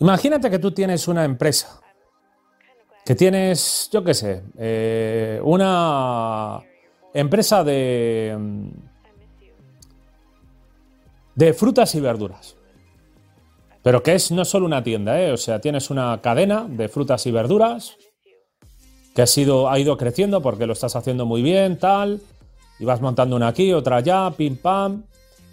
Imagínate que tú tienes una empresa, que tienes, yo qué sé, eh, una empresa de, de frutas y verduras. Pero que es no solo una tienda, ¿eh? o sea, tienes una cadena de frutas y verduras que ha, sido, ha ido creciendo porque lo estás haciendo muy bien, tal, y vas montando una aquí, otra allá, pim pam,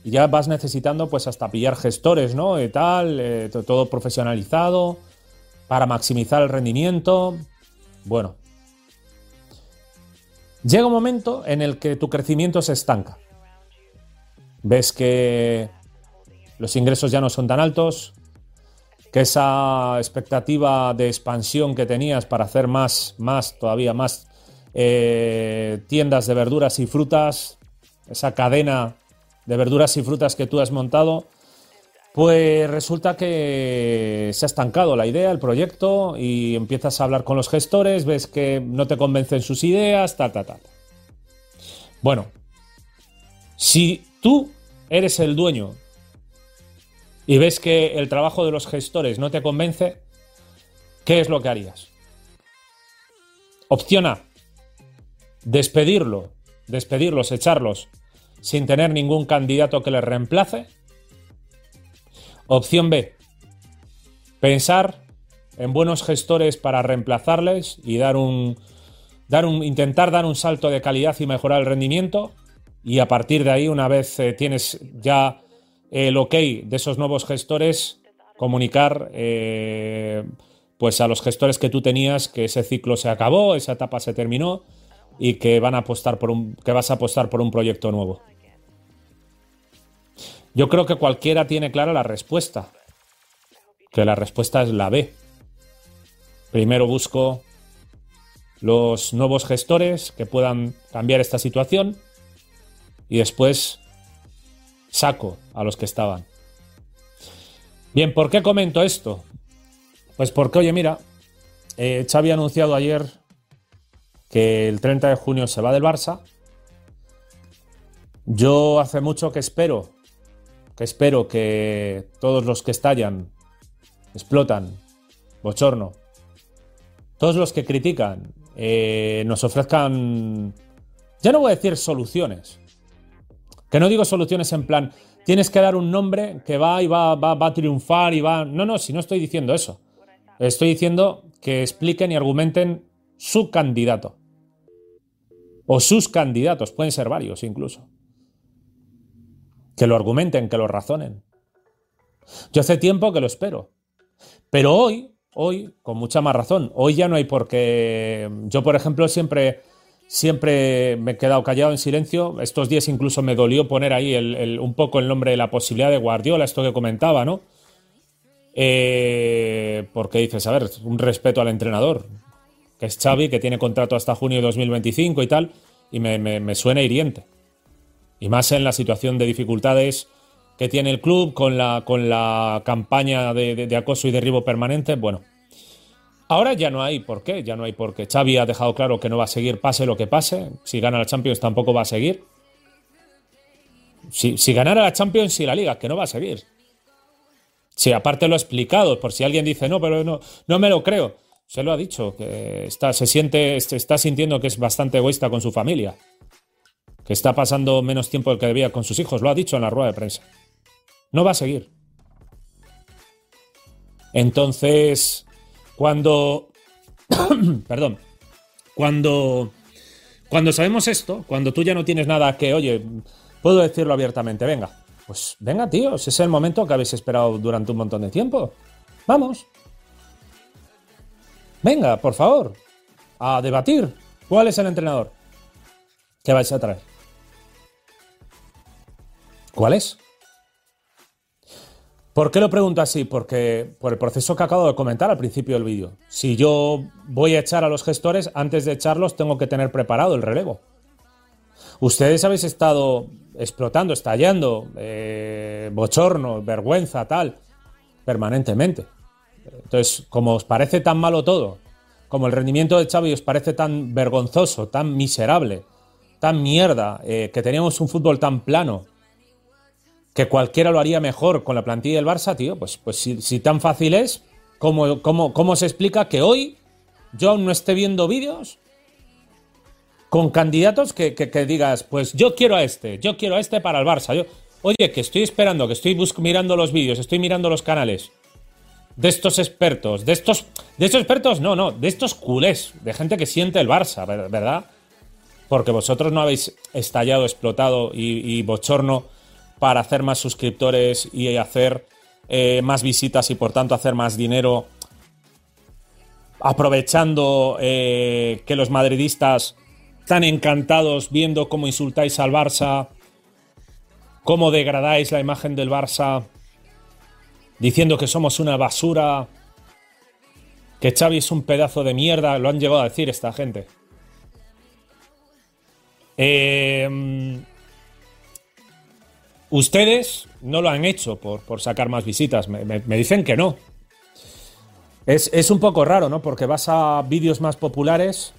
y ya vas necesitando pues hasta pillar gestores, ¿no? Y tal, eh, todo profesionalizado para maximizar el rendimiento. Bueno, llega un momento en el que tu crecimiento se estanca. Ves que los ingresos ya no son tan altos, que esa expectativa de expansión que tenías para hacer más, más, todavía más eh, tiendas de verduras y frutas, esa cadena de verduras y frutas que tú has montado, pues resulta que se ha estancado la idea, el proyecto, y empiezas a hablar con los gestores, ves que no te convencen sus ideas, tal, tal, tal. Bueno, si tú eres el dueño y ves que el trabajo de los gestores no te convence, ¿qué es lo que harías? Opción A, despedirlo, despedirlos, echarlos sin tener ningún candidato que les reemplace. Opción B, pensar en buenos gestores para reemplazarles y dar un, dar un, intentar dar un salto de calidad y mejorar el rendimiento. Y a partir de ahí, una vez eh, tienes ya el ok de esos nuevos gestores, comunicar eh, pues a los gestores que tú tenías que ese ciclo se acabó, esa etapa se terminó y que van a apostar por un que vas a apostar por un proyecto nuevo. Yo creo que cualquiera tiene clara la respuesta. Que la respuesta es la B. Primero busco los nuevos gestores que puedan cambiar esta situación y después saco a los que estaban. Bien, ¿por qué comento esto? Pues porque, oye, mira, eh, Xavi anunciado ayer que el 30 de junio se va del Barça. Yo hace mucho que espero, que espero que todos los que estallan, explotan, bochorno, todos los que critican, eh, nos ofrezcan, ya no voy a decir soluciones, que no digo soluciones en plan, tienes que dar un nombre que va y va, va, va a triunfar y va... No, no, si no estoy diciendo eso. Estoy diciendo que expliquen y argumenten su candidato. O sus candidatos, pueden ser varios incluso. Que lo argumenten, que lo razonen. Yo hace tiempo que lo espero. Pero hoy, hoy, con mucha más razón, hoy ya no hay por qué... Yo, por ejemplo, siempre siempre me he quedado callado en silencio. Estos días incluso me dolió poner ahí un poco el nombre de la posibilidad de Guardiola, esto que comentaba, ¿no? Eh, porque dices, a ver, un respeto al entrenador, que es Xavi, que tiene contrato hasta junio de 2025 y tal, y me, suena hiriente. Y más en la situación de dificultades que tiene el club con la, con la campaña de acoso y derribo permanente, bueno, Ahora ya no hay por qué, ya no hay por qué. Xavi ha dejado claro que no va a seguir pase lo que pase. Si gana la Champions tampoco va a seguir. Si, si ganara la Champions y la Liga, que no va a seguir. Si aparte lo ha explicado, por si alguien dice, no, pero no, no me lo creo. Se lo ha dicho, que está, se siente, está sintiendo que es bastante egoísta con su familia. Que está pasando menos tiempo del que debía con sus hijos. Lo ha dicho en la rueda de prensa. No va a seguir. Entonces, cuando. perdón. Cuando. Cuando sabemos esto, cuando tú ya no tienes nada que, oye, puedo decirlo abiertamente, venga, pues venga, tíos, ese es el momento que habéis esperado durante un montón de tiempo. Vamos. Venga, por favor, a debatir. ¿Cuál es el entrenador que vais a traer? ¿Cuál es? ¿Por qué lo pregunto así? Porque por el proceso que acabo de comentar al principio del vídeo. Si yo voy a echar a los gestores, antes de echarlos tengo que tener preparado el relevo. Ustedes habéis estado explotando, estallando, eh, bochorno, vergüenza, tal, permanentemente. Entonces, como os parece tan malo todo, como el rendimiento de Xavi os parece tan vergonzoso, tan miserable, tan mierda, eh, que teníamos un fútbol tan plano, que cualquiera lo haría mejor con la plantilla del Barça, tío, pues, pues si, tan fácil es, ¿Cómo, cómo, cómo se explica que hoy yo aún no esté viendo vídeos con candidatos que, digas, pues yo quiero a este, yo quiero a este para el Barça. Yo, oye, que estoy esperando, que estoy mirando los vídeos, estoy mirando los canales de estos expertos, de estos, de estos expertos, no, no, de estos culés, de gente que siente el Barça, ¿verdad? Porque vosotros no habéis estallado, explotado y, bochorno para hacer más suscriptores y hacer eh, más visitas y por tanto hacer más dinero aprovechando eh, que los madridistas están encantados viendo cómo insultáis al Barça, cómo degradáis la imagen del Barça, diciendo que somos una basura, que Xavi es un pedazo de mierda, lo han llegado a decir esta gente. Eh, ustedes no lo han hecho por, sacar más visitas, me, dicen que no. Es, es, un poco raro, ¿no? Porque vas a vídeos más populares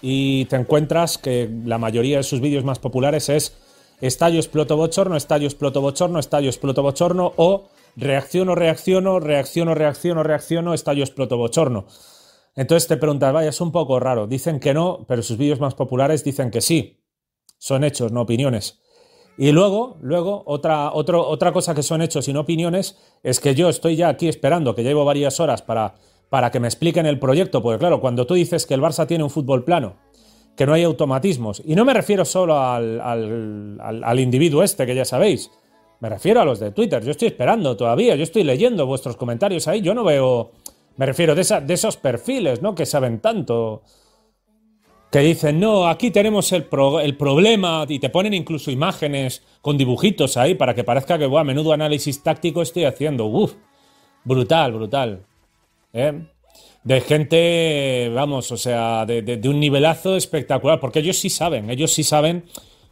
y te encuentras que la mayoría de sus vídeos más populares es estallo, exploto, bochorno, estallo, exploto, bochorno, estallo, exploto, bochorno o reacciono, reacciono, reacciono, reacciono, reacciono, estallo, exploto, bochorno. Entonces te preguntas, vaya, es un poco raro. Dicen que no, pero sus vídeos más populares dicen que sí. Son hechos, no opiniones. Y luego, luego, otra, otra cosa que son hechos y no opiniones es que yo estoy ya aquí esperando, que llevo varias horas para para que me expliquen el proyecto, porque claro, cuando tú dices que el Barça tiene un fútbol plano, que no hay automatismos, y no me refiero solo al, al, individuo este, que ya sabéis, me refiero a los de Twitter, yo estoy esperando todavía, yo estoy leyendo vuestros comentarios ahí, yo no veo, me refiero de, de esos perfiles, ¿no? Que saben tanto, que dicen, no, aquí tenemos el, problema, y te ponen incluso imágenes con dibujitos ahí para que parezca que, a menudo análisis táctico estoy haciendo, uff, brutal, brutal. ¿eh? de gente, vamos, o sea, de, un nivelazo espectacular, porque ellos sí saben, ellos sí saben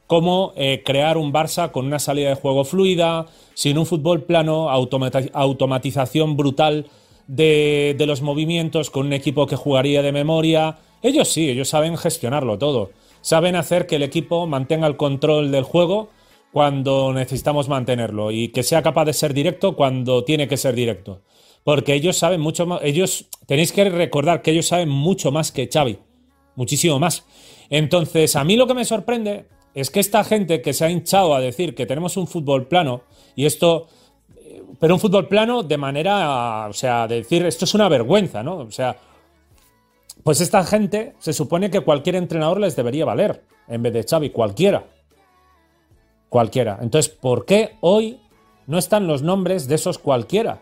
cómo eh, crear un Barça con una salida de juego fluida, sin un fútbol plano, automatización brutal de, de, los movimientos, con un equipo que jugaría de memoria. Ellos sí, ellos saben gestionarlo todo. Saben hacer que el equipo mantenga el control del juego cuando necesitamos mantenerlo y que sea capaz de ser directo cuando tiene que ser directo porque ellos saben mucho más, ellos, tenéis que recordar que ellos saben mucho más que Xavi, muchísimo más. Entonces, a mí lo que me sorprende es que esta gente que se ha hinchado a decir que tenemos un fútbol plano, y esto, pero un fútbol plano de manera, o sea, de decir, esto es una vergüenza, ¿no? O sea, pues esta gente se supone que cualquier entrenador les debería valer, en vez de Xavi, cualquiera. Cualquiera. Entonces, ¿por qué hoy no están los nombres de esos cualquiera?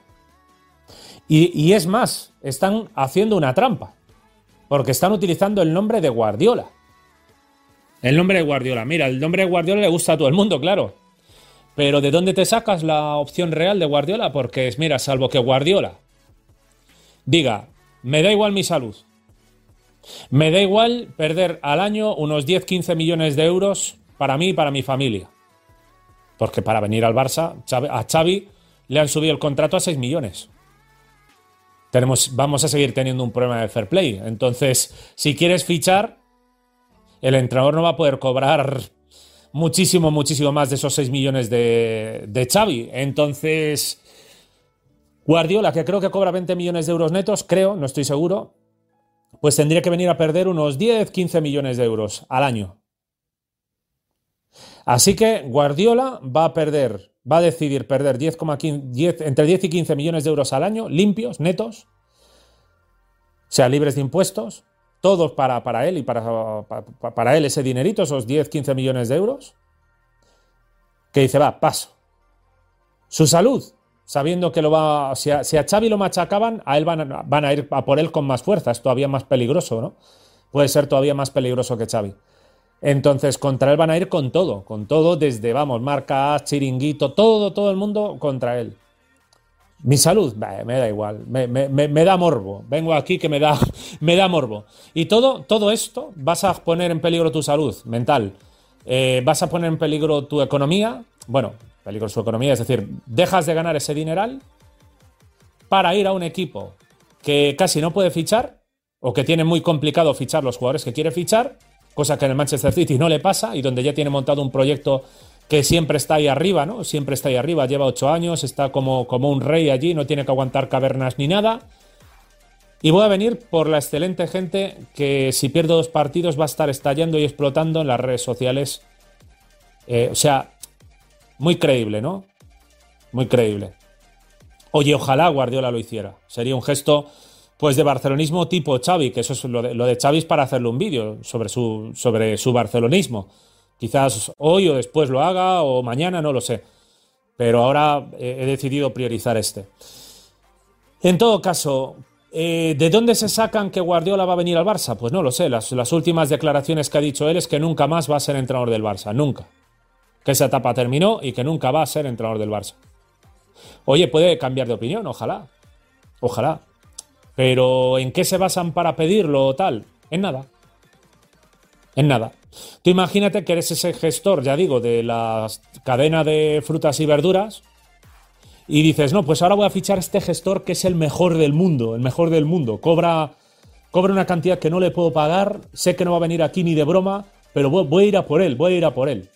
Y, es más, están haciendo una trampa, porque están utilizando el nombre de Guardiola. El nombre de Guardiola. Mira, el nombre de Guardiola le gusta a todo el mundo, claro. Pero ¿de dónde te sacas la opción real de Guardiola? Porque mira, salvo que Guardiola diga, me da igual mi salud. Me da igual perder al año unos 10-15 millones de euros para mí y para mi familia. Porque para venir al Barça, a Xavi le han subido el contrato a 6 millones tenemos, vamos a seguir teniendo un problema de fair play. Entonces, si quieres fichar, el entrenador no va a poder cobrar muchísimo, muchísimo más de esos 6 millones de, de Xavi. Entonces, Guardiola, que creo que cobra 20 millones de euros netos, creo, no estoy seguro, pues tendría que venir a perder unos 10, 15 millones de euros al año. Así que Guardiola va a perder va a decidir perder 10, 10, entre 10 y 15 millones de euros al año, limpios, netos, sea libres de impuestos, todos para, para él y para, para, él ese dinerito, esos 10, 15 millones de euros, que dice, va, paso. Su salud, sabiendo que lo va, si a, si a Xavi lo machacaban, a él van, van a ir a por él con más fuerza, es todavía más peligroso, ¿no? Puede ser todavía más peligroso que Xavi. Entonces, contra él van a ir con todo, con todo, desde, vamos, marcas, chiringuito, todo, todo el mundo contra él. Mi salud, me da igual, me, da morbo. Vengo aquí que me da, me da morbo. Y todo, todo esto vas a poner en peligro tu salud mental, eh, vas a poner en peligro tu economía, bueno, peligro su economía, es decir, dejas de ganar ese dineral para ir a un equipo que casi no puede fichar o que tiene muy complicado fichar los jugadores que quiere fichar cosa que en el Manchester City no le pasa y donde ya tiene montado un proyecto que siempre está ahí arriba, ¿no? Siempre está ahí arriba, lleva ocho años, está como, como un rey allí, no tiene que aguantar cavernas ni nada. Y voy a venir por la excelente gente que si pierdo dos partidos va a estar estallando y explotando en las redes sociales. Eh, o sea, muy creíble, ¿no? Muy creíble. Oye, ojalá Guardiola lo hiciera. Sería un gesto pues de barcelonismo tipo Xavi, que eso es lo de, lo de Xavi es para hacerle un vídeo sobre su, sobre su barcelonismo. Quizás hoy o después lo haga o mañana, no lo sé. Pero ahora he decidido priorizar este. En todo caso, eh, ¿de dónde se sacan que Guardiola va a venir al Barça? Pues no lo sé. Las, las últimas declaraciones que ha dicho él es que nunca más va a ser entrenador del Barça. Nunca. Que esa etapa terminó y que nunca va a ser entrenador del Barça. Oye, puede cambiar de opinión, ojalá. Ojalá. Pero ¿en qué se basan para pedirlo o tal? En nada. En nada. Tú imagínate que eres ese gestor, ya digo, de la cadena de frutas y verduras y dices, no, pues ahora voy a fichar a este gestor que es el mejor del mundo, el mejor del mundo. Cobra, cobra una cantidad que no le puedo pagar, sé que no va a venir aquí ni de broma, pero voy, a ir a por él, voy a ir a por él.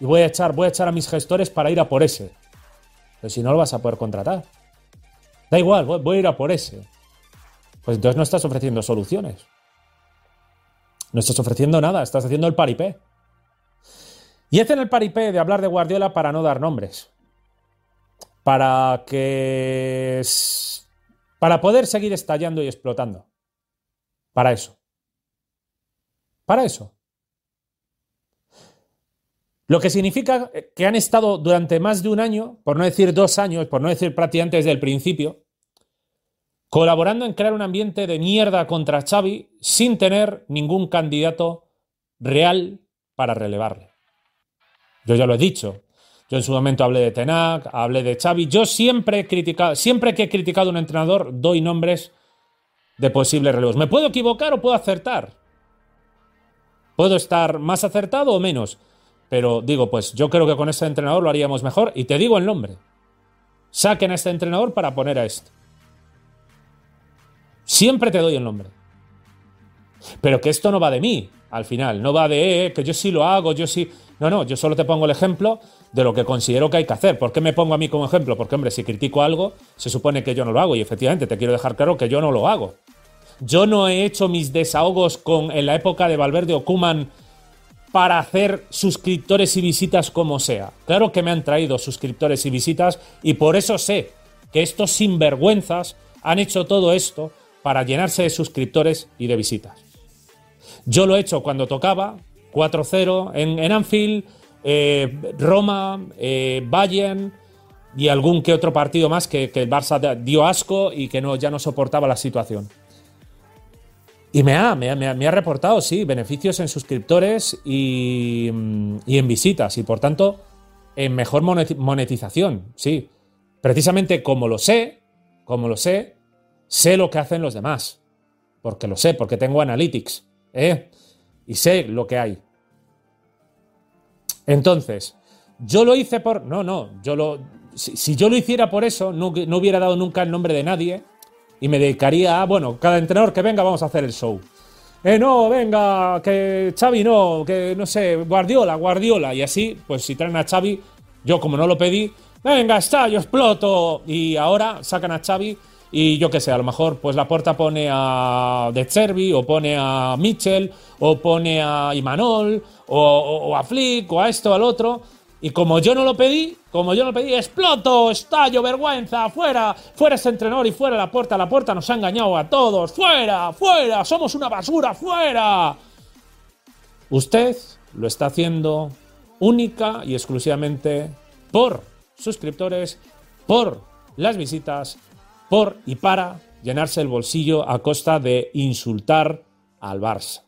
Y voy a echar, voy a echar a mis gestores para ir a por ese. Pero si no lo vas a poder contratar. Da igual, voy a ir a por ese. Pues entonces no estás ofreciendo soluciones. No estás ofreciendo nada, estás haciendo el paripé. Y hacen el paripé de hablar de Guardiola para no dar nombres. Para que. Para poder seguir estallando y explotando. Para eso. Para eso. Lo que significa que han estado durante más de un año, por no decir dos años, por no decir prácticamente desde el principio, colaborando en crear un ambiente de mierda contra Xavi sin tener ningún candidato real para relevarle. Yo ya lo he dicho. Yo en su momento hablé de Tenac, hablé de Xavi. Yo siempre he criticado, siempre que he criticado a un entrenador, doy nombres de posibles relevos. ¿Me puedo equivocar o puedo acertar? Puedo estar más acertado o menos. Pero digo, pues yo creo que con este entrenador lo haríamos mejor y te digo el nombre. Saquen a este entrenador para poner a este. Siempre te doy el nombre. Pero que esto no va de mí, al final. No va de eh, que yo sí lo hago, yo sí. No, no, yo solo te pongo el ejemplo de lo que considero que hay que hacer. ¿Por qué me pongo a mí como ejemplo? Porque, hombre, si critico algo, se supone que yo no lo hago. Y efectivamente, te quiero dejar claro que yo no lo hago. Yo no he hecho mis desahogos con, en la época de Valverde o para hacer suscriptores y visitas como sea. Claro que me han traído suscriptores y visitas y por eso sé que estos sinvergüenzas han hecho todo esto para llenarse de suscriptores y de visitas. Yo lo he hecho cuando tocaba, 4-0 en, Anfield, eh, Roma, eh, Bayern y algún que otro partido más que, el Barça dio asco y que ya no soportaba la situación. Y me ha, me, ha, reportado, sí, beneficios en suscriptores y, y, en visitas y por tanto en mejor monetización, sí. Precisamente como lo sé, como lo sé, sé lo que hacen los demás. Porque lo sé, porque tengo analytics. ¿eh? Y sé lo que hay. Entonces, yo lo hice por. No, no, yo lo. Si, yo lo hiciera por eso, no, no, hubiera dado nunca el nombre de nadie y me dedicaría a, bueno, cada entrenador que venga vamos a hacer el show. Eh, no, venga, que Xavi no, que no sé, Guardiola, Guardiola. Y así, pues si traen a Xavi, yo como no lo pedí, venga, está, yo exploto. Y ahora sacan a Xavi y yo qué sé, a lo mejor pues la puerta pone a De Cervi o pone a Mitchell o pone a Imanol o, a Flick o a esto o al otro. Y como yo no lo pedí, como yo no lo pedí, exploto, estallo, vergüenza, fuera, fuera ese entrenador y fuera la puerta, la puerta nos ha engañado a todos, fuera, fuera, somos una basura, fuera. Usted lo está haciendo única y exclusivamente por suscriptores, por las visitas por y para llenarse el bolsillo a costa de insultar al Barça.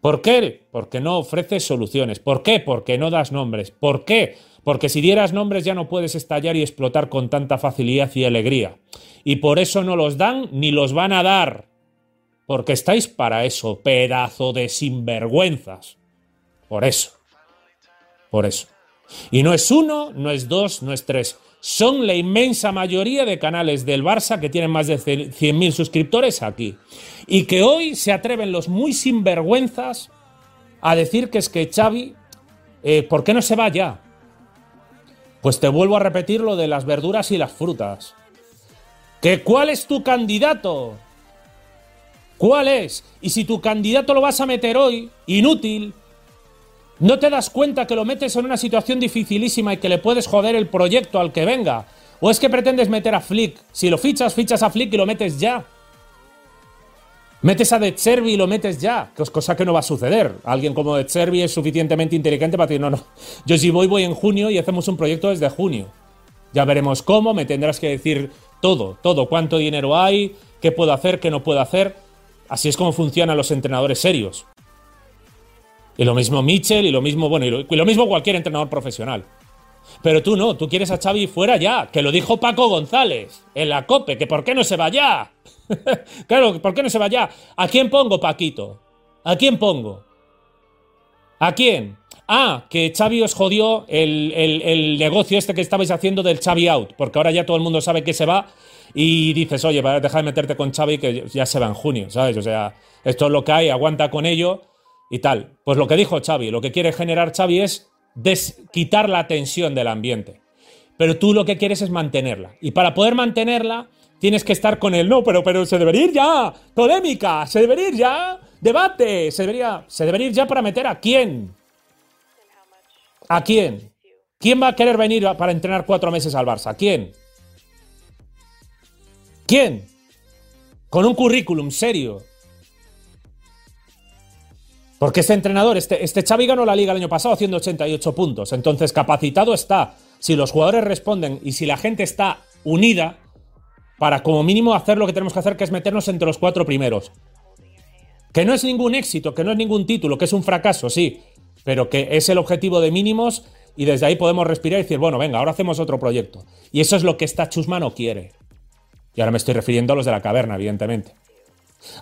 ¿Por qué? Porque no ofreces soluciones. ¿Por qué? Porque no das nombres. ¿Por qué? Porque si dieras nombres ya no puedes estallar y explotar con tanta facilidad y alegría. Y por eso no los dan ni los van a dar. Porque estáis para eso, pedazo de sinvergüenzas. Por eso. Por eso. Y no es uno, no es dos, no es tres son la inmensa mayoría de canales del Barça que tienen más de 100.000 suscriptores aquí. Y que hoy se atreven los muy sinvergüenzas a decir que es que Xavi, eh, ¿por qué no se va ya? Pues te vuelvo a repetir lo de las verduras y las frutas. ¿Que cuál es tu candidato? ¿Cuál es? Y si tu candidato lo vas a meter hoy, inútil, no te das cuenta que lo metes en una situación dificilísima y que le puedes joder el proyecto al que venga. ¿O es que pretendes meter a Flick? Si lo fichas, fichas a Flick y lo metes ya. Metes a De y lo metes ya, cosa que no va a suceder. Alguien como De es suficientemente inteligente para decir, no, no, yo si voy, voy en junio y hacemos un proyecto desde junio. Ya veremos cómo, me tendrás que decir todo, todo, cuánto dinero hay, qué puedo hacer, qué no puedo hacer. Así es como funcionan los entrenadores serios. Y lo mismo Mitchell, y lo mismo, bueno, y lo, mismo cualquier entrenador profesional. Pero tú no, tú quieres a Xavi fuera ya, que lo dijo Paco González en la COPE, que por qué no se va ya. claro, ¿por qué no se va ya? ¿A quién pongo, Paquito? ¿A quién pongo? ¿A quién? Ah, que Xavi os jodió el, el, negocio este que estabais haciendo del Xavi out, porque ahora ya todo el mundo sabe que se va y dices, oye, deja de meterte con Xavi que ya se va en junio, ¿sabes? O sea, esto es lo que hay, aguanta con ello y tal. Pues lo que dijo Xavi, lo que quiere generar Xavi es quitar la tensión del ambiente. Pero tú lo que quieres es mantenerla. Y para poder mantenerla, tienes que estar con él. No, pero, pero se debería ir ya. Polémica, se debería ir ya. Debate, se debería, se debería ir ya para meter a quién. ¿A quién? ¿Quién va a querer venir para entrenar cuatro meses al Barça? ¿Quién? ¿Quién? Con un currículum serio, porque este entrenador, este, este Xavi ganó la liga el año pasado haciendo 88 puntos. Entonces, capacitado está. Si los jugadores responden y si la gente está unida para como mínimo hacer lo que tenemos que hacer, que es meternos entre los cuatro primeros. Que no es ningún éxito, que no es ningún título, que es un fracaso, sí, pero que es el objetivo de mínimos y desde ahí podemos respirar y decir, bueno, venga, ahora hacemos otro proyecto. Y eso es lo que esta chusma no quiere. Y ahora me estoy refiriendo a los de la caverna, evidentemente.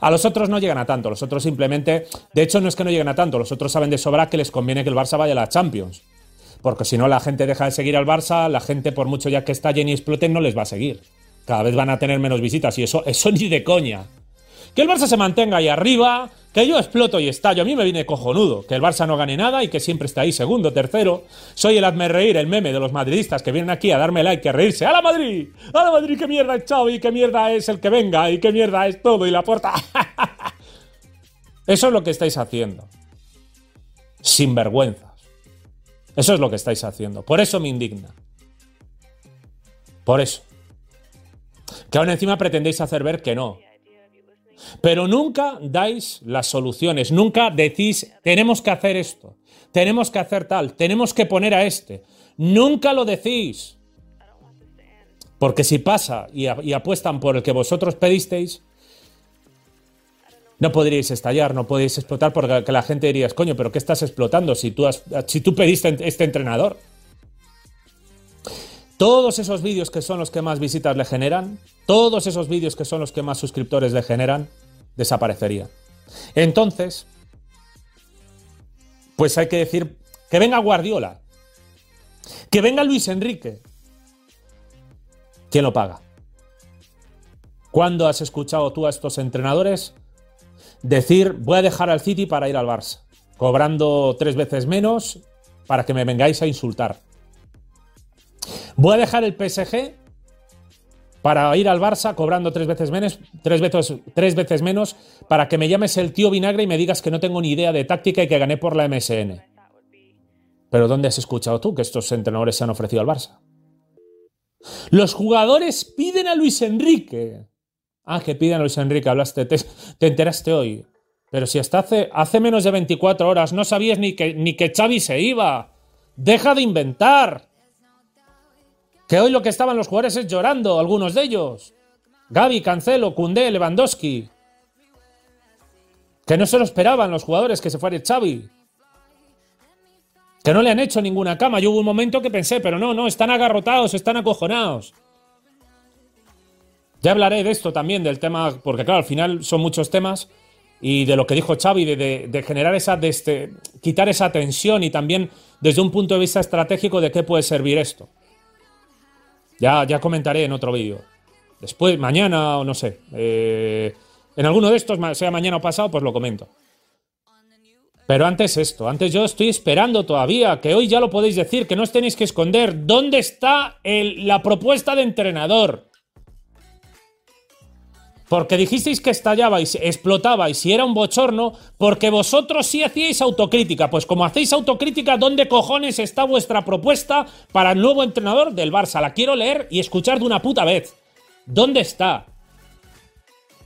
A los otros no llegan a tanto, los otros simplemente, de hecho no es que no lleguen a tanto, los otros saben de sobra que les conviene que el Barça vaya a la Champions. Porque si no la gente deja de seguir al Barça, la gente por mucho ya que estallen y exploten no les va a seguir. Cada vez van a tener menos visitas y eso, eso ni de coña. Que el Barça se mantenga ahí arriba, que yo exploto y estallo. A mí me viene cojonudo que el Barça no gane nada y que siempre esté ahí segundo, tercero. Soy el hazme reír, el meme de los madridistas que vienen aquí a darme like y a reírse. ¡A la Madrid! ¡A la Madrid! ¡Qué mierda es Xavi! ¡Qué mierda es el que venga! ¡Y qué mierda es todo! ¡Y la puerta! Eso es lo que estáis haciendo. Sin vergüenzas. Eso es lo que estáis haciendo. Por eso me indigna. Por eso. Que aún encima pretendéis hacer ver que no, pero nunca dais las soluciones, nunca decís, tenemos que hacer esto, tenemos que hacer tal, tenemos que poner a este. Nunca lo decís. Porque si pasa y, apuestan por el que vosotros pedisteis, no podríais estallar, no podéis explotar porque la gente diría, coño, pero ¿qué estás explotando si tú pediste este entrenador? Todos esos vídeos que son los que más visitas le generan, todos esos vídeos que son los que más suscriptores le generan, desaparecerían. Entonces, pues hay que decir que venga Guardiola, que venga Luis Enrique. ¿Quién lo paga? ¿Cuándo has escuchado tú a estos entrenadores decir voy a dejar al City para ir al Barça, cobrando tres veces menos para que me vengáis a insultar? Voy a dejar el PSG para ir al Barça cobrando tres veces menos, tres veces, menos, para que me llames el tío vinagre y me digas que no tengo ni idea de táctica y que gané por la MSN. Pero ¿dónde has escuchado tú que estos entrenadores se han ofrecido al Barça? Los jugadores piden a Luis Enrique. Ah, que piden a Luis Enrique, hablaste, te, enteraste hoy. Pero si hasta hace, hace menos de 24 horas no sabías ni que, ni que Xavi se iba. Deja de inventar. Que hoy lo que estaban los jugadores es llorando, algunos de ellos. Gaby, Cancelo, Cundé, Lewandowski. Que no se lo esperaban los jugadores que se fuera Xavi. Que no le han hecho ninguna cama. Yo hubo un momento que pensé, pero no, no, están agarrotados, están acojonados. Ya hablaré de esto también, del tema, porque claro, al final son muchos temas y de lo que dijo Xavi, de, generar esa, de este, quitar esa tensión y también desde un punto de vista estratégico de qué puede servir esto. Ya, ya comentaré en otro vídeo. Después, mañana o no sé. Eh, en alguno de estos, sea mañana o pasado, pues lo comento. Pero antes esto, antes yo estoy esperando todavía, que hoy ya lo podéis decir, que no os tenéis que esconder. ¿Dónde está la propuesta de entrenador? Porque dijisteis que estallabais, explotabais y era un bochorno, porque vosotros sí hacíais autocrítica. Pues como hacéis autocrítica, ¿dónde cojones está vuestra propuesta para el nuevo entrenador del Barça? La quiero leer y escuchar de una puta vez. ¿Dónde está?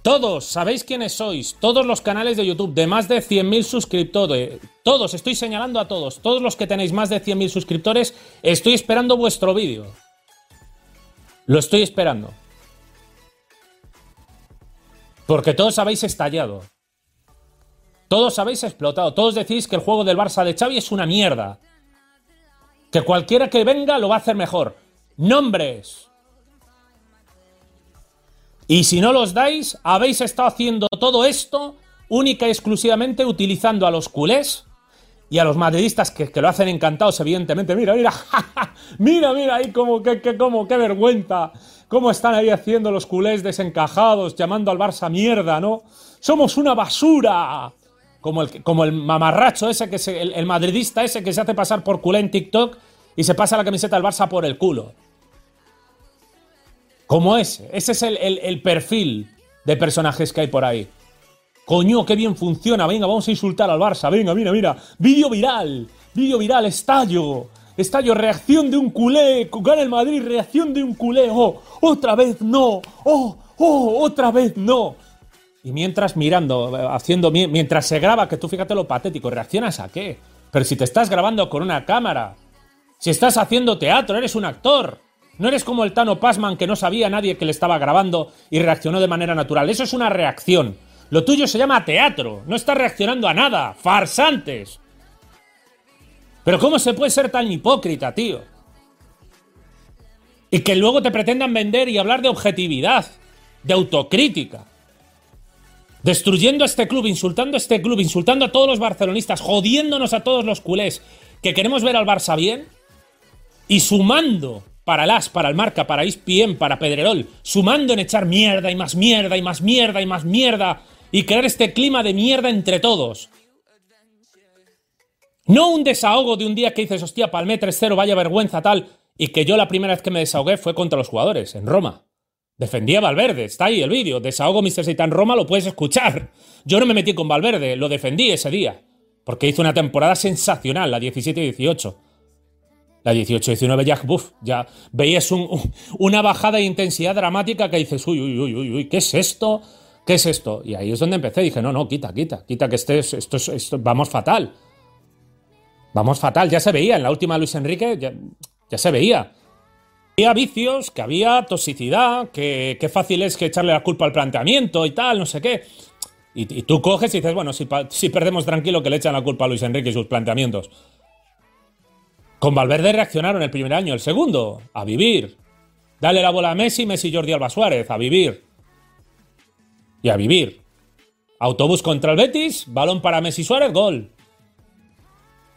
Todos, sabéis quiénes sois, todos los canales de YouTube de más de 100.000 suscriptores, todos, estoy señalando a todos, todos los que tenéis más de 100.000 suscriptores, estoy esperando vuestro vídeo. Lo estoy esperando. Porque todos habéis estallado. Todos habéis explotado. Todos decís que el juego del Barça de Xavi es una mierda. Que cualquiera que venga lo va a hacer mejor. Nombres. Y si no los dais, habéis estado haciendo todo esto única y exclusivamente utilizando a los culés y a los madridistas que, lo hacen encantados, evidentemente. Mira, mira, mira, mira ahí como, qué, qué, como, qué vergüenza cómo están ahí haciendo los culés desencajados, llamando al Barça mierda, ¿no? Somos una basura. Como el, como el mamarracho ese, que se, el, madridista ese que se hace pasar por culé en TikTok y se pasa la camiseta del Barça por el culo. Como ese. Ese es el, el perfil de personajes que hay por ahí. Coño, qué bien funciona. Venga, vamos a insultar al Barça. Venga, mira, mira. Vídeo viral. Vídeo viral, estallo. Estallo, reacción de un culé. Gana el Madrid, reacción de un culé. Oh, otra vez no. Oh, oh, otra vez no. Y mientras mirando, haciendo, mientras se graba, que tú fíjate lo patético, ¿reaccionas a qué? Pero si te estás grabando con una cámara, si estás haciendo teatro, eres un actor. No eres como el Tano Pasman que no sabía nadie que le estaba grabando y reaccionó de manera natural. Eso es una reacción. Lo tuyo se llama teatro. No estás reaccionando a nada. Farsantes. Pero ¿cómo se puede ser tan hipócrita, tío? Y que luego te pretendan vender y hablar de objetividad, de autocrítica. Destruyendo a este club, insultando a este club, insultando a todos los barcelonistas, jodiéndonos a todos los culés que queremos ver al Barça bien y sumando para el As, para el Marca, para ESPN, para Pedrerol, sumando en echar mierda y más mierda y más mierda y más mierda y crear este clima de mierda entre todos. No un desahogo de un día que dices, hostia, palmé 3-0, vaya vergüenza, tal. Y que yo la primera vez que me desahogué fue contra los jugadores, en Roma. Defendía a Valverde, está ahí el vídeo. Desahogo Mr. Satan Roma, lo puedes escuchar. Yo no me metí con Valverde, lo defendí ese día. Porque hizo una temporada sensacional, la 17-18. La 18-19 ya, buf, ya veías una bajada de intensidad dramática que dices, uy, uy, uy, uy, uy, ¿qué es esto? ¿Qué es esto? Y ahí es donde empecé. Dije, no, no, quita, quita, quita, que estés, esto, esto, vamos fatal. Vamos fatal, ya se veía en la última Luis Enrique, ya, se veía. Había vicios, que había toxicidad, que, fácil es que echarle la culpa al planteamiento y tal, no sé qué. Y, tú coges y dices, bueno, si, si, perdemos tranquilo que le echan la culpa a Luis Enrique y sus planteamientos. Con Valverde reaccionaron el primer año, el segundo, a vivir. Dale la bola a Messi, Messi Jordi Alba Suárez, a vivir. Y a vivir. Autobús contra el Betis, balón para Messi Suárez, gol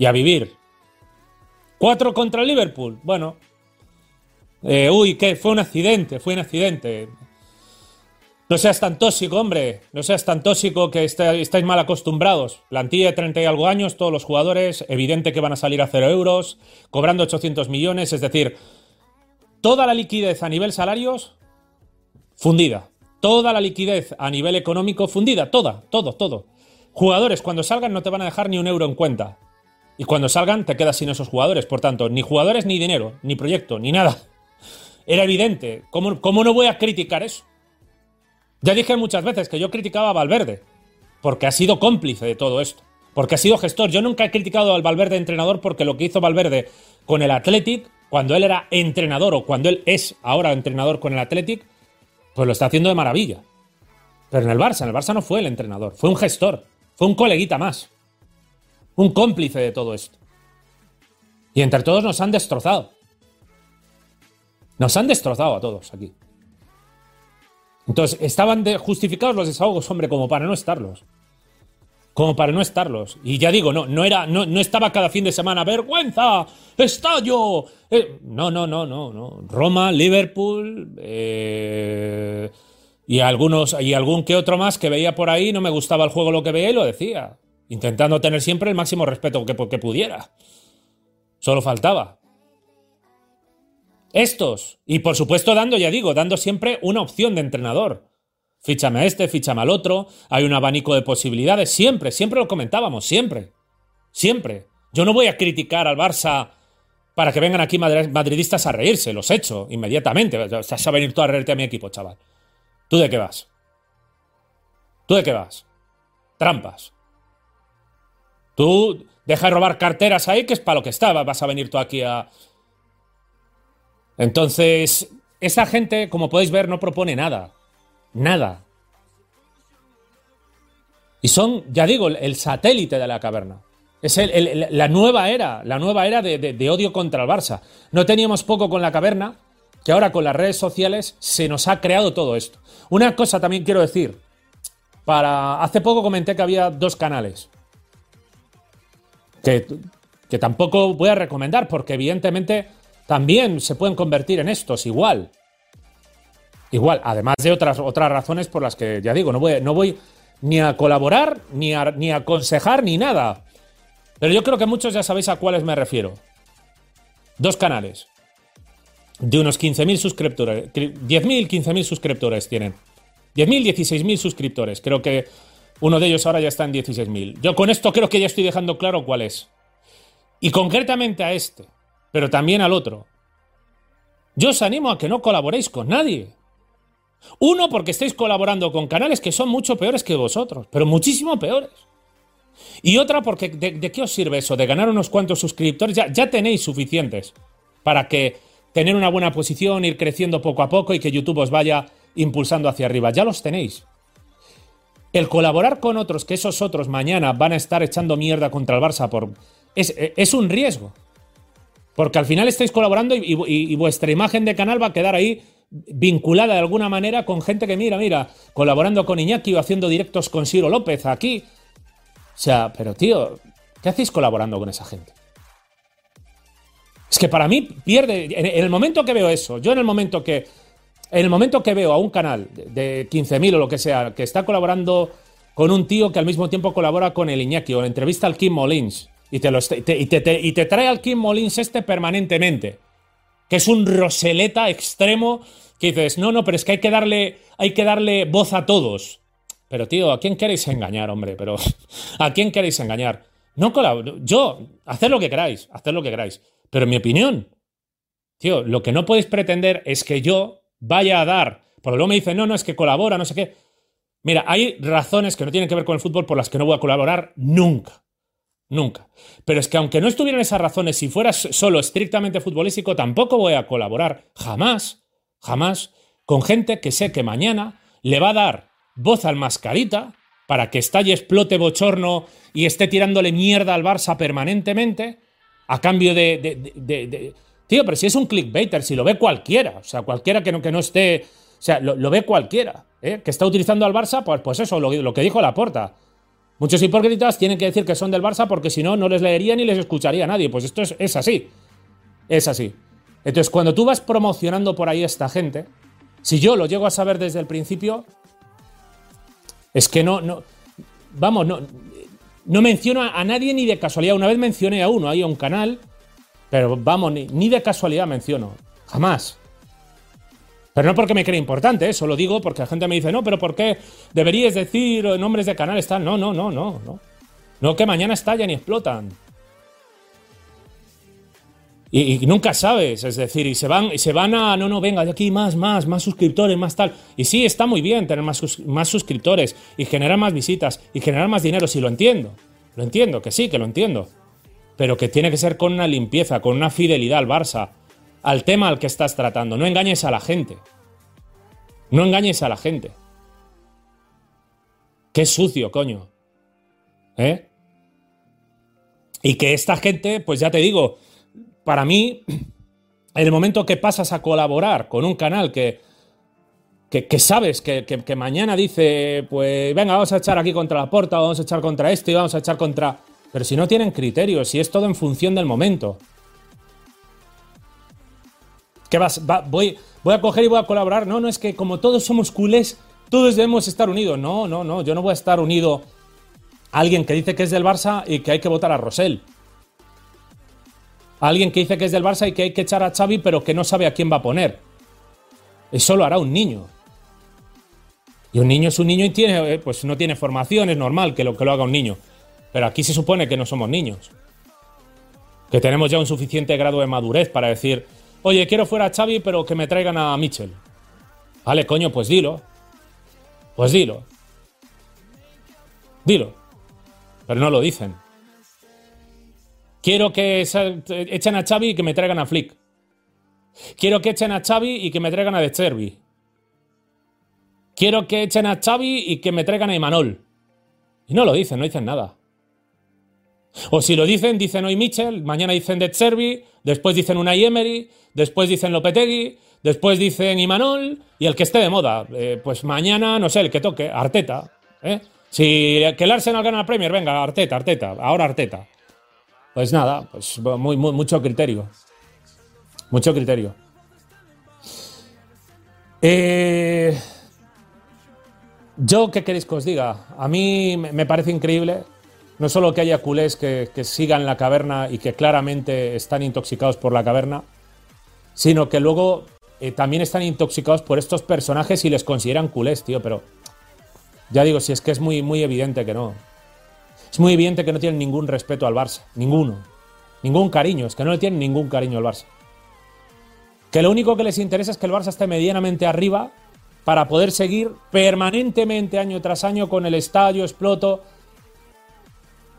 y a vivir. Cuatro contra Liverpool. Bueno. Eh, uy, que fue un accidente, fue un accidente. No seas tan tóxico, hombre. No seas tan tóxico que estáis mal acostumbrados. Plantilla de 30 y algo años, todos los jugadores, evidente que van a salir a cero euros, cobrando 800 millones, es decir, toda la liquidez a nivel salarios, fundida. Toda la liquidez a nivel económico, fundida. Toda, todo, todo. Jugadores, cuando salgan no te van a dejar ni un euro en cuenta. Y cuando salgan te quedas sin esos jugadores. Por tanto, ni jugadores, ni dinero, ni proyecto, ni nada. Era evidente. ¿Cómo, cómo no voy a criticar eso? Ya dije muchas veces que yo criticaba a Valverde, porque ha sido cómplice de todo esto, porque ha sido gestor. Yo nunca he criticado al Valverde entrenador porque lo que hizo Valverde con el Athletic, cuando él era entrenador o cuando él es ahora entrenador con el Athletic, pues lo está haciendo de maravilla. Pero en el Barça, en el Barça no fue el entrenador, fue un gestor, fue un coleguita más un cómplice de todo esto. Y entre todos nos han destrozado. Nos han destrozado a todos aquí. Entonces, estaban justificados los desahogos, hombre, como para no estarlos. Como para no estarlos. Y ya digo, no, no era, no, no estaba cada fin de semana, vergüenza, estallo. Eh, no, no, no, no, no. Roma, Liverpool, eh, y algunos, y algún que otro más que veía por ahí, no me gustaba el juego lo que veía y lo decía intentando tener siempre el máximo respeto que, pudiera. Solo faltaba. Estos. Y por supuesto dando, ya digo, dando siempre una opción de entrenador. Fíchame a este, fíchame al otro, hay un abanico de posibilidades, siempre, siempre lo comentábamos, siempre, siempre. Yo no voy a criticar al Barça para que vengan aquí madridistas a reírse, los he hecho inmediatamente. Vas a venir tú a reírte a mi equipo, chaval. ¿Tú de qué vas? ¿Tú de qué vas? Trampas. Tú deja de robar carteras ahí, que es para lo que estaba. Vas a venir tú aquí a. Entonces, esa gente, como podéis ver, no propone nada. Nada. Y son, ya digo, el satélite de la caverna. Es la nueva era, la nueva era de, odio contra el Barça. No teníamos poco con la caverna, que ahora con las redes sociales se nos ha creado todo esto. Una cosa también quiero decir. Para. Hace poco comenté que había dos canales. Que, tampoco voy a recomendar, porque evidentemente también se pueden convertir en estos, igual. Igual, además de otras, otras razones por las que, ya digo, no voy, no voy ni a colaborar, ni a, ni a aconsejar, ni nada. Pero yo creo que muchos ya sabéis a cuáles me refiero. Dos canales. De unos 15.000 suscriptores. 10.000, 15.000 suscriptores tienen. 10.000, 16.000 suscriptores. Creo que uno de ellos ahora ya está en 16.000. Yo con esto creo que ya estoy dejando claro cuál es. Y concretamente a este, pero también al otro. Yo os animo a que no colaboréis con nadie. Uno, porque estáis colaborando con canales que son mucho peores que vosotros, pero muchísimo peores. Y otra, porque ¿de, qué os sirve eso? De ganar unos cuantos suscriptores. Ya, ya tenéis suficientes para que tener una buena posición, ir creciendo poco a poco y que YouTube os vaya impulsando hacia arriba. Ya los tenéis. El colaborar con otros, que esos otros mañana van a estar echando mierda contra el Barça por. Es, un riesgo. Porque al final estáis colaborando y, vuestra imagen de canal va a quedar ahí vinculada de alguna manera con gente que mira, mira, colaborando con Iñaki o haciendo directos con Ciro López aquí. O sea, pero tío, ¿qué hacéis colaborando con esa gente? Es que para mí pierde. En el momento que veo eso, yo en el momento que. En el momento que veo a un canal de 15.000 o lo que sea, que está colaborando con un tío que al mismo tiempo colabora con el Iñaki o la entrevista al Kim Molins y te, lo, y te trae al Kim Molins este permanentemente, que es un roseleta extremo que dices, no, no, pero es que hay que darle, hay que darle voz a todos. Pero tío, ¿a quién queréis engañar, hombre? Pero ¿a quién queréis engañar? No Yo, haced lo que queráis, haced lo que queráis. Pero en mi opinión, tío, lo que no podéis pretender es que yo vaya a dar. Porque luego me dicen, no, no, es que colabora, no sé qué. Mira, hay razones que no tienen que ver con el fútbol por las que no voy a colaborar nunca. Nunca. Pero es que aunque no estuvieran esas razones, si fuera solo estrictamente futbolístico, tampoco voy a colaborar jamás jamás, con gente que sé que mañana le va a dar voz al mascarita para que estalle, explote bochorno y esté tirándole mierda al Barça permanentemente, a cambio de... Tío, pero si es un clickbaiter, si lo ve cualquiera, o sea, cualquiera que no, que no esté... O sea, lo, ve cualquiera, ¿eh? que está utilizando al Barça, pues, pues eso, lo, lo que dijo Laporta. Muchos hipócritas tienen que decir que son del Barça porque si no, no les leería ni les escucharía a nadie. Pues esto es, es así. Es así. Entonces, cuando tú vas promocionando por ahí a esta gente, si yo lo llego a saber desde el principio, es que no, no, vamos, no, no menciono a nadie ni de casualidad. Una vez mencioné a uno, ahí a un canal, pero vamos, ni, de casualidad menciono, jamás. Pero no porque me cree importante, eso lo digo porque la gente me dice, no, pero ¿por qué deberías decir nombres de canales tal? No, no, no, no, no. No que mañana estallan y explotan. Y, nunca sabes, es decir, y se van, y se van a, no, no, venga, de aquí más, más, más suscriptores, más tal. Y sí, está muy bien tener más, más suscriptores y generar más visitas y generar más dinero, sí lo entiendo. Lo entiendo, que sí, que lo entiendo. Pero que tiene que ser con una limpieza, con una fidelidad al Barça, al tema al que estás tratando. No engañes a la gente. No engañes a la gente. Qué sucio, coño. ¿Eh? Y que esta gente, pues ya te digo, para mí, en el momento que pasas a colaborar con un canal que, que, sabes que, mañana dice, pues venga, vamos a echar aquí contra la puerta, vamos a echar contra este y vamos a echar contra... Pero si no tienen criterios, si es todo en función del momento. ¿Qué vas? voy, voy a coger y voy a colaborar. No, no, es que como todos somos culés, todos debemos estar unidos. No, no, no, yo no voy a estar unido a alguien que dice que es del Barça y que hay que votar a Rosell alguien que dice que es del Barça y que hay que echar a Xavi, pero que no sabe a quién va a poner. Eso lo hará un niño. Y un niño es un niño y tiene, eh, pues no tiene formación, es normal que lo, que lo haga un niño. Pero aquí se supone que no somos niños. Que tenemos ya un suficiente grado de madurez para decir, oye, quiero fuera a Xavi, pero que me traigan a Mitchell. Vale, coño, pues dilo. Pues dilo. Dilo. Pero no lo dicen. Quiero que echen a Xavi y que me traigan a Flick. Quiero que echen a Xavi y que me traigan a De Cervi. Quiero que echen a Xavi y que me traigan a Imanol. Y no lo dicen, no dicen nada. O si lo dicen, dicen hoy Mitchell, mañana dicen De Cervi, después dicen una Emery, después dicen Lopetegui, después dicen Imanol y el que esté de moda. Eh, pues mañana, no sé, el que toque, Arteta. ¿eh? Si que el Arsenal gana la Premier, venga, Arteta, Arteta, ahora Arteta. Pues nada, pues muy, mucho criterio. Mucho criterio. Eh, yo, ¿qué queréis que os diga? A mí me parece increíble no solo que haya culés que, sigan la caverna y que claramente están intoxicados por la caverna, sino que luego eh, también están intoxicados por estos personajes y les consideran culés, tío, pero ya digo, si es que es muy, muy evidente que no. Es muy evidente que no tienen ningún respeto al Barça, ninguno. Ningún cariño, es que no le tienen ningún cariño al Barça. Que lo único que les interesa es que el Barça esté medianamente arriba para poder seguir permanentemente año tras año con el estadio exploto,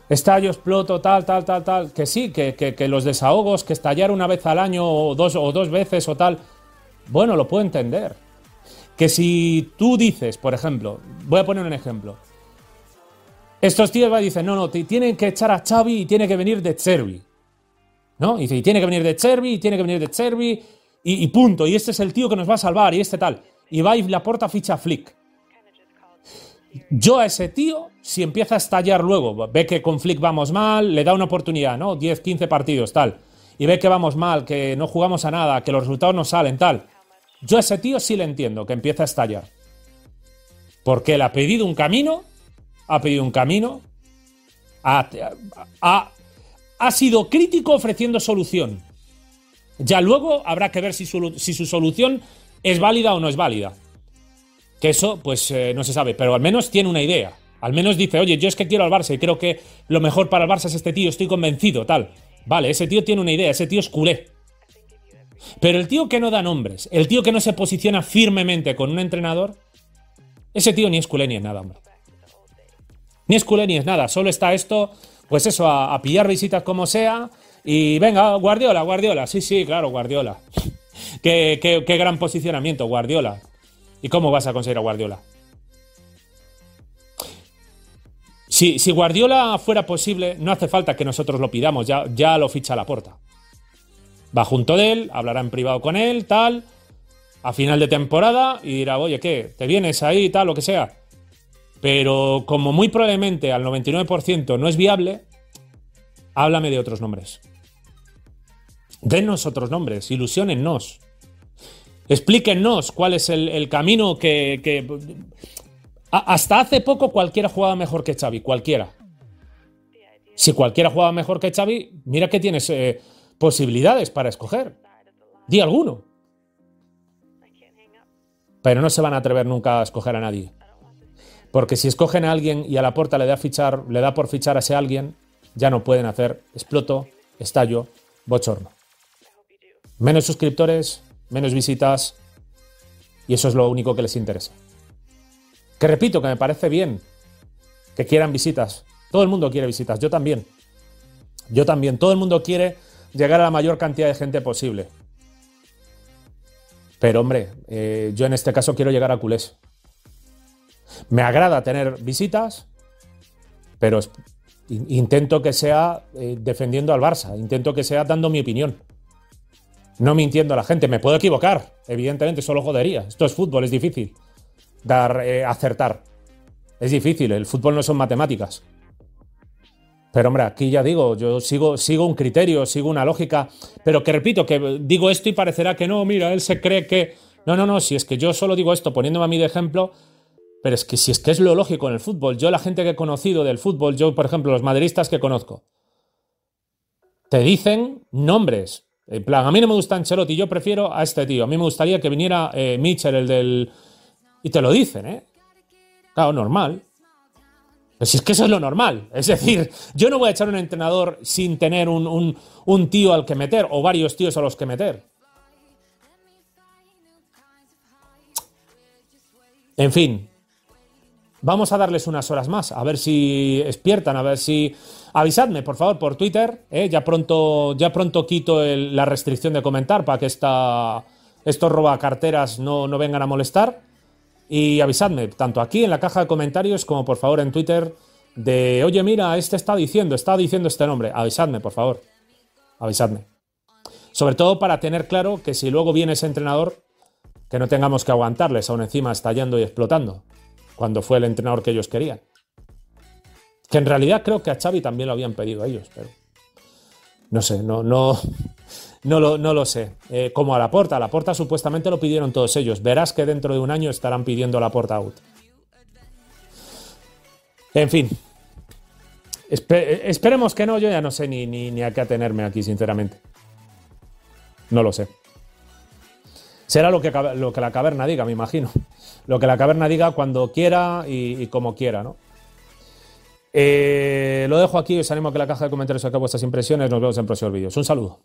estallo, exploto, tal, tal, tal, tal. Que sí, que, que, los desahogos, que estallar una vez al año o dos, o dos veces o tal, bueno, lo puedo entender. Que si tú dices, por ejemplo, voy a poner un ejemplo. Estos tíos van y dicen, no, no, tienen que echar a Xavi y tiene que venir de Chervi. ¿No? Y dice, y tiene que venir de Chervi, y tiene que venir de Chervi, y, punto. Y este es el tío que nos va a salvar, y este tal. Y va y la porta ficha Flick. Yo a ese tío, si empieza a estallar luego, ve que con Flick vamos mal, le da una oportunidad, ¿no? 10, 15 partidos, tal. Y ve que vamos mal, que no jugamos a nada, que los resultados no salen, tal. Yo a ese tío sí le entiendo, que empieza a estallar. Porque él ha pedido un camino, ha pedido un camino, ha, ha, sido crítico ofreciendo solución. Ya luego habrá que ver si si su solución es válida o no es válida. Que eso, pues eh, no se sabe, pero al menos tiene una idea. Al menos dice, oye, yo es que quiero al Barça y creo que lo mejor para el Barça es este tío, estoy convencido, tal. Vale, ese tío tiene una idea, ese tío es culé. Pero el tío que no da nombres, el tío que no se posiciona firmemente con un entrenador, ese tío ni es culé ni es nada, hombre. Ni es culé ni es nada, solo está esto, pues eso, a, pillar visitas como sea y venga, Guardiola, Guardiola, sí, sí, claro, Guardiola. qué, qué gran posicionamiento, Guardiola. ¿Y cómo vas a conseguir a Guardiola? Si, Guardiola fuera posible, no hace falta que nosotros lo pidamos, ya, ya lo ficha la puerta. Va junto de él, hablará en privado con él, tal, a final de temporada y dirá, oye, ¿qué? ¿Te vienes ahí, tal, lo que sea? Pero como muy probablemente al 99% no es viable, háblame de otros nombres. Denos otros nombres, ilusionennos. Explíquenos cuál es el, camino que, hasta hace poco cualquiera jugaba mejor que Xavi, cualquiera. Si cualquiera jugaba mejor que Xavi, mira que tienes eh, posibilidades para escoger. Di alguno. Pero no se van a atrever nunca a escoger a nadie. Porque si escogen a alguien y a la puerta le da, fichar, le da por fichar a ese alguien, ya no pueden hacer exploto, estallo, bochorno. Menos suscriptores, menos visitas y eso es lo único que les interesa. Que repito, que me parece bien que quieran visitas. Todo el mundo quiere visitas, yo también. Yo también. Todo el mundo quiere llegar a la mayor cantidad de gente posible. Pero hombre, eh, yo en este caso quiero llegar a culés. Me agrada tener visitas, pero intento que sea eh, defendiendo al Barça, intento que sea dando mi opinión no mintiendo a la gente. Me puedo equivocar, evidentemente, solo jodería. Esto es fútbol, es difícil dar, eh, acertar. Es difícil, el fútbol no son matemáticas. Pero hombre, aquí ya digo, yo sigo, sigo un criterio, sigo una lógica, pero que repito, que digo esto y parecerá que no, mira, él se cree que... No, no, no, si es que yo solo digo esto poniéndome a mí de ejemplo, pero es que si es que es lo lógico en el fútbol, yo la gente que he conocido del fútbol, yo por ejemplo los madridistas que conozco, te dicen nombres, en plan, a mí no me gusta Ancelotti, yo prefiero a este tío. A mí me gustaría que viniera eh, Mitchell, el del. Y te lo dicen, ¿eh? Claro, normal. Pues es que eso es lo normal. Es decir, yo no voy a echar un entrenador sin tener un, un tío al que meter o varios tíos a los que meter. En fin, vamos a darles unas horas más, a ver si despiertan, a ver si... Avisadme, por favor, por Twitter. ¿eh? Ya, pronto, ya pronto quito la restricción de comentar para que esta, estos robacarteras no, no vengan a molestar. Y avisadme, tanto aquí en la caja de comentarios como por favor en Twitter, de, oye, mira, este está diciendo, está diciendo este nombre. Avisadme, por favor. Avisadme. Sobre todo para tener claro que si luego viene ese entrenador, que no tengamos que aguantarles aún encima estallando y explotando, cuando fue el entrenador que ellos querían. Que en realidad creo que a Xavi también lo habían pedido ellos, pero no sé, no, no, no, lo, no lo sé. Eh, como a la porta, a la porta supuestamente lo pidieron todos ellos. Verás que dentro de un año estarán pidiendo la porta out. En fin. esperemos que no, yo ya no sé ni, ni, a qué atenerme aquí, sinceramente. No lo sé. Será lo que, lo que la caverna diga, me imagino. Lo que la caverna diga cuando quiera y como quiera, ¿no? Eh, lo dejo aquí, os animo a que la caja de comentarios saque vuestras impresiones. Nos vemos en próximos vídeos. Un saludo.